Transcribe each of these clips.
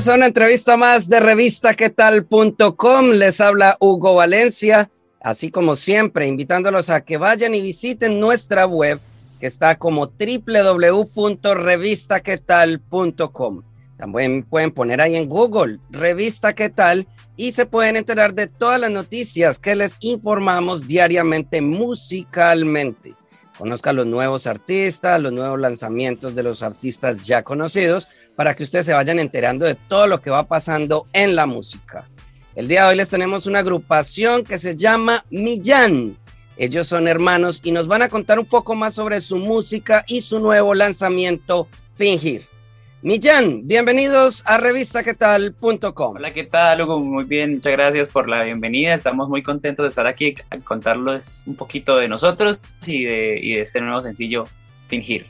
Bienvenidos a una entrevista más de revistaquetal.com. Les habla Hugo Valencia, así como siempre, invitándolos a que vayan y visiten nuestra web que está como www.revistaquetal.com. También pueden poner ahí en Google Revista Qué tal y se pueden enterar de todas las noticias que les informamos diariamente musicalmente. Conozca los nuevos artistas, los nuevos lanzamientos de los artistas ya conocidos para que ustedes se vayan enterando de todo lo que va pasando en la música. El día de hoy les tenemos una agrupación que se llama Millán. Ellos son hermanos y nos van a contar un poco más sobre su música y su nuevo lanzamiento, Fingir. Millán, bienvenidos a revistaquetal.com. Hola, ¿qué tal, Hugo? Muy bien, muchas gracias por la bienvenida. Estamos muy contentos de estar aquí a contarles un poquito de nosotros y de, y de este nuevo sencillo, Fingir.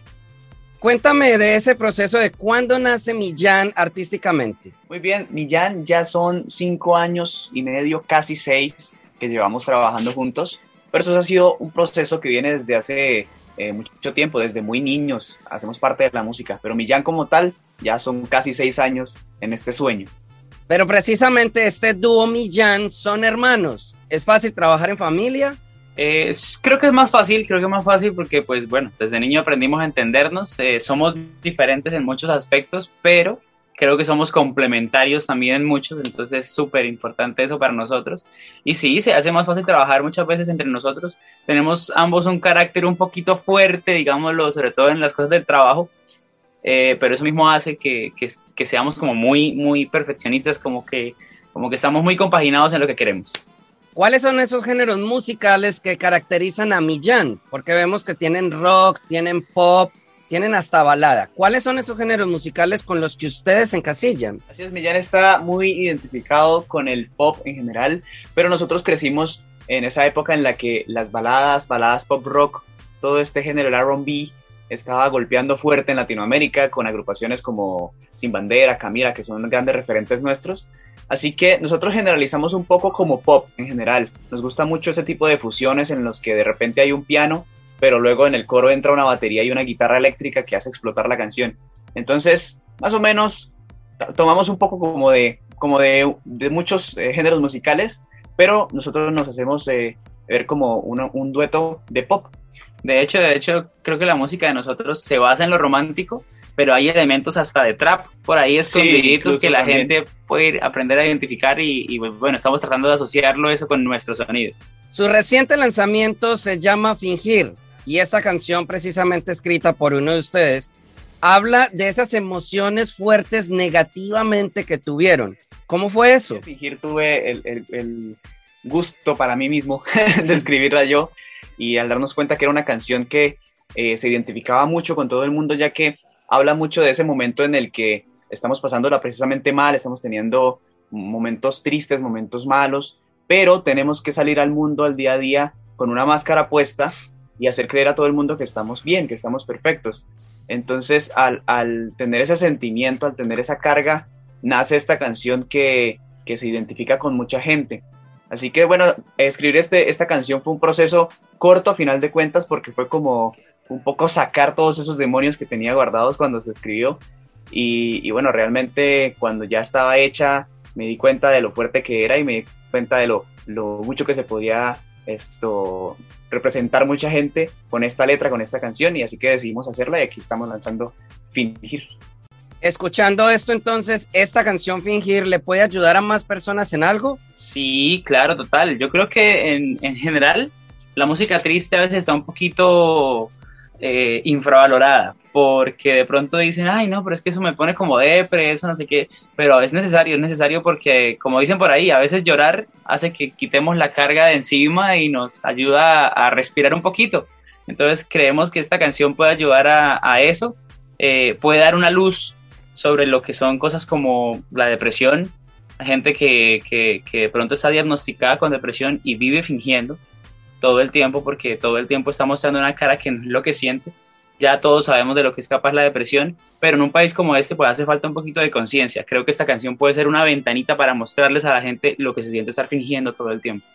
Cuéntame de ese proceso de cuándo nace Millán artísticamente. Muy bien, Millán ya son cinco años y medio, casi seis, que llevamos trabajando juntos, pero eso ha sido un proceso que viene desde hace eh, mucho tiempo, desde muy niños, hacemos parte de la música, pero Millán como tal ya son casi seis años en este sueño. Pero precisamente este dúo Millán son hermanos. ¿Es fácil trabajar en familia? Eh, creo que es más fácil, creo que es más fácil porque pues bueno, desde niño aprendimos a entendernos, eh, somos diferentes en muchos aspectos, pero creo que somos complementarios también en muchos, entonces es súper importante eso para nosotros. Y sí, se hace más fácil trabajar muchas veces entre nosotros. Tenemos ambos un carácter un poquito fuerte, digámoslo, sobre todo en las cosas del trabajo, eh, pero eso mismo hace que, que, que, seamos como muy, muy perfeccionistas, como que, como que estamos muy compaginados en lo que queremos. ¿Cuáles son esos géneros musicales que caracterizan a Millán? Porque vemos que tienen rock, tienen pop, tienen hasta balada. ¿Cuáles son esos géneros musicales con los que ustedes encasillan? Así es, Millán está muy identificado con el pop en general, pero nosotros crecimos en esa época en la que las baladas, baladas pop rock, todo este género, el RB, estaba golpeando fuerte en Latinoamérica con agrupaciones como Sin Bandera, Camila, que son grandes referentes nuestros. Así que nosotros generalizamos un poco como pop en general. Nos gusta mucho ese tipo de fusiones en los que de repente hay un piano pero luego en el coro entra una batería y una guitarra eléctrica que hace explotar la canción. Entonces, más o menos, tomamos un poco como de, como de, muchos eh, géneros musicales, pero nosotros nos hacemos eh, ver como un dueto de pop. De hecho, de hecho, creo que la música de nosotros se basa en lo romántico, pero hay elementos hasta de trap por ahí escondiditos sí, que la también. gente puede ir, aprender a identificar y, y, bueno, estamos tratando de asociarlo eso con nuestro sonido. Su reciente lanzamiento se llama Fingir y esta canción precisamente escrita por uno de ustedes habla de esas emociones fuertes negativamente que tuvieron. ¿Cómo fue eso? Fingir tuve el, el, el gusto para mí mismo de escribirla yo y al darnos cuenta que era una canción que eh, se identificaba mucho con todo el mundo ya que habla mucho de ese momento en el que estamos pasándola precisamente mal, estamos teniendo momentos tristes, momentos malos, pero tenemos que salir al mundo al día a día con una máscara puesta y hacer creer a todo el mundo que estamos bien, que estamos perfectos. Entonces, al, al tener ese sentimiento, al tener esa carga, nace esta canción que, que, se identifica con mucha gente. Así que bueno, escribir este, esta canción fue un proceso corto a final de cuentas porque fue como un poco sacar todos esos demonios que tenía guardados cuando se escribió. Y, bueno, realmente cuando ya estaba hecha me di cuenta de lo fuerte que era y me di cuenta de lo, lo mucho que se podía esto representar mucha gente con esta letra, con esta canción, y así que decidimos hacerla y aquí estamos lanzando Fingir. Escuchando esto entonces, ¿esta canción Fingir le puede ayudar a más personas en algo? Sí, claro, total. Yo creo que en, en general la música triste a veces está un poquito eh, infravalorada, porque de pronto dicen, ay, no, pero es que eso me pone como depre, eso no sé qué, pero es necesario, es necesario porque, como dicen por ahí, a veces llorar hace que quitemos la carga de encima y nos ayuda a, respirar un poquito. Entonces creemos que esta canción puede ayudar a, eso, eh, puede dar una luz sobre lo que son cosas como la depresión, gente que, que, que de pronto está diagnosticada con depresión y vive fingiendo todo el tiempo porque todo el tiempo está mostrando una cara que no es lo que siente. Ya todos sabemos de lo que es capaz la depresión, pero en un país como este puede hacer falta un poquito de conciencia. Creo que esta canción puede ser una ventanita para mostrarles a la gente lo que se siente estar fingiendo todo el tiempo.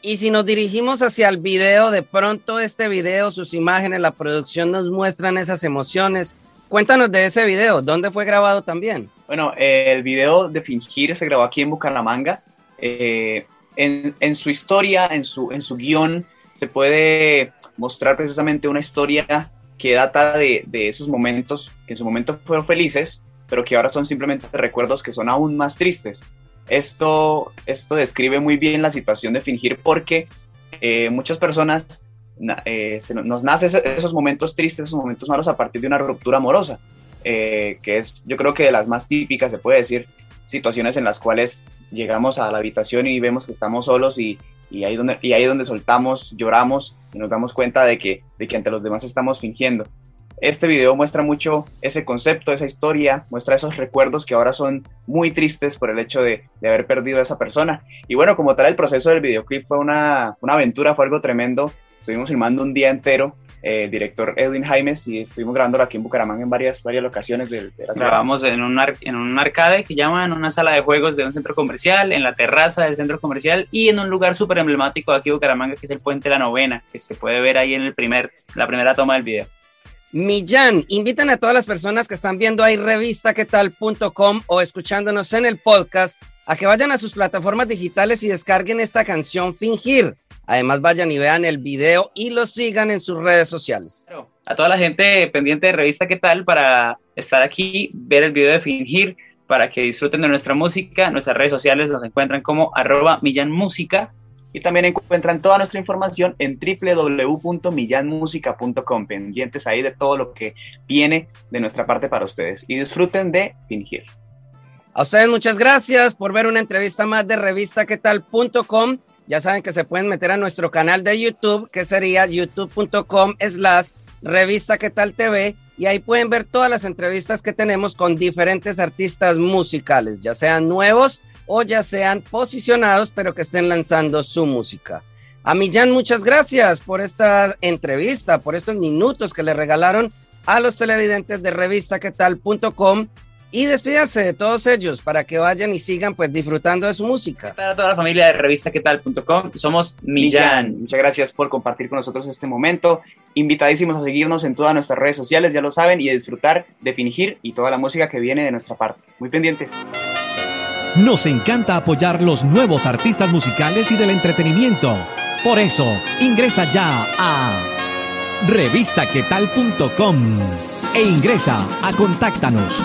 Y si nos dirigimos hacia el video, de pronto este video, sus imágenes, la producción nos muestran esas emociones. Cuéntanos de ese video, ¿dónde fue grabado también? Bueno, el video de Fingir se grabó aquí en Bucaramanga. Eh, en, su historia, en su, en su guion, se puede mostrar precisamente una historia que data de, esos momentos que en su momento fueron felices, pero que ahora son simplemente recuerdos que son aún más tristes. Esto, esto describe muy bien la situación de fingir porque eh, muchas personas eh, nos nacen esos momentos tristes, esos momentos malos a partir de una ruptura amorosa, eh, que es yo creo que de las más típicas, se puede decir, situaciones en las cuales llegamos a la habitación y vemos que estamos solos y, y ahí, donde, y ahí es donde soltamos, lloramos y nos damos cuenta de que, de que ante los demás estamos fingiendo. Este video muestra mucho ese concepto, esa historia, muestra esos recuerdos que ahora son muy tristes por el hecho de, de haber perdido a esa persona. Y bueno, como tal, el proceso del videoclip fue una, una aventura, fue algo tremendo. Estuvimos filmando un día entero el director Edwin Jaimes y estuvimos grabándolo aquí en Bucaramanga en varias, varias locaciones. De, Grabamos en un, en un arcade que llaman, en una sala de juegos de un centro comercial, en la terraza del centro comercial y en un lugar súper emblemático de aquí en Bucaramanga que es el Puente La Novena, que se puede ver ahí en el primer, la primera toma del video. Millán, invitan a todas las personas que están viendo ahí revistaquetal.com o escuchándonos en el podcast a que vayan a sus plataformas digitales y descarguen esta canción Fingir. Además, vayan y vean el video y lo sigan en sus redes sociales. A toda la gente pendiente de Revista ¿Qué tal? para estar aquí, ver el video de Fingir, para que disfruten de nuestra música. Nuestras redes sociales nos encuentran como arroba millanmusica. Y también encuentran toda nuestra información en www.millanmusica.com, pendientes ahí de todo lo que viene de nuestra parte para ustedes. Y disfruten de Fingir. A ustedes muchas gracias por ver una entrevista más de revista revistaquetal.com ya saben que se pueden meter a nuestro canal de YouTube, que sería youtube.com slash revista que tal TV, y ahí pueden ver todas las entrevistas que tenemos con diferentes artistas musicales, ya sean nuevos o ya sean posicionados, pero que estén lanzando su música. A Millán, muchas gracias por esta entrevista, por estos minutos que le regalaron a los televidentes de revistaquetal.com y despídanse de todos ellos para que vayan y sigan pues disfrutando de su música. Para toda la familia de revistaquetal.com, somos Millán. Muchas gracias por compartir con nosotros este momento. Invitadísimos a seguirnos en todas nuestras redes sociales, ya lo saben, y a disfrutar de Fingir y toda la música que viene de nuestra parte. Muy pendientes. Nos encanta apoyar los nuevos artistas musicales y del entretenimiento. Por eso, ingresa ya a revistaquetal.com e ingresa a Contáctanos